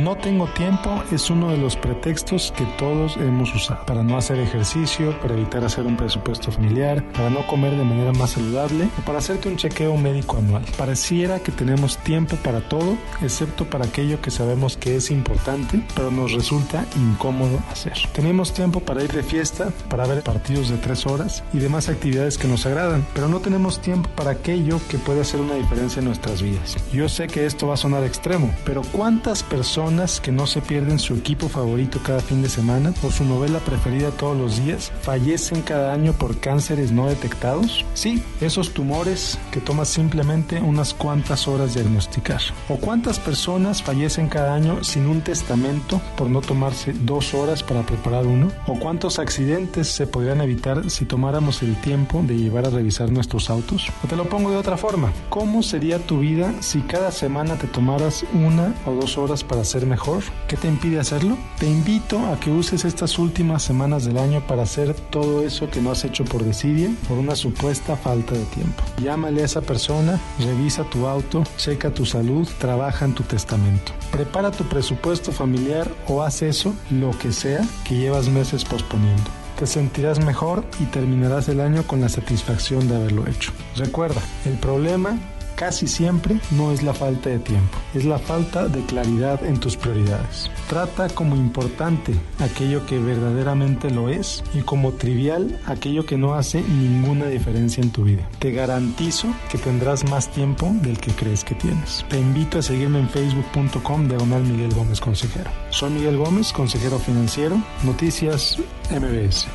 No tengo tiempo es uno de los pretextos que todos hemos usado para no hacer ejercicio, para evitar hacer un presupuesto familiar, para no comer de manera más saludable o para hacerte un chequeo médico anual. Pareciera que tenemos tiempo para todo, excepto para aquello que sabemos que es importante, pero nos resulta incómodo hacer. Tenemos tiempo para ir de fiesta, para ver partidos de tres horas y demás actividades que nos agradan, pero no tenemos tiempo para aquello que puede hacer una diferencia en nuestras vidas. Yo sé que esto va a sonar extremo, pero ¿cuántas personas que no se pierden su equipo favorito cada fin de semana o su novela preferida todos los días fallecen cada año por cánceres no detectados? Sí, esos tumores que tomas simplemente unas cuantas horas diagnosticar. ¿O cuántas personas fallecen cada año sin un testamento por no tomarse dos horas para preparar uno? ¿O cuántos accidentes se podrían evitar si tomáramos el tiempo de llevar a revisar nuestros autos? O te lo pongo de otra forma, ¿cómo sería tu vida si cada semana te tomaras una o dos horas para mejor? ¿Qué te impide hacerlo? Te invito a que uses estas últimas semanas del año para hacer todo eso que no has hecho por desidia por una supuesta falta de tiempo. Llámale a esa persona, revisa tu auto, checa tu salud, trabaja en tu testamento. Prepara tu presupuesto familiar o haz eso, lo que sea, que llevas meses posponiendo te sentirás mejor y terminarás el año con la satisfacción de haberlo hecho. Recuerda, el problema casi siempre no es la falta de tiempo, es la falta de claridad en tus prioridades. Trata como importante aquello que verdaderamente lo es y como trivial aquello que no hace ninguna diferencia en tu vida. Te garantizo que tendrás más tiempo del que crees que tienes. Te invito a seguirme en facebook.com diagonal Miguel Gómez Consejero. Soy Miguel Gómez, consejero financiero, Noticias MBS.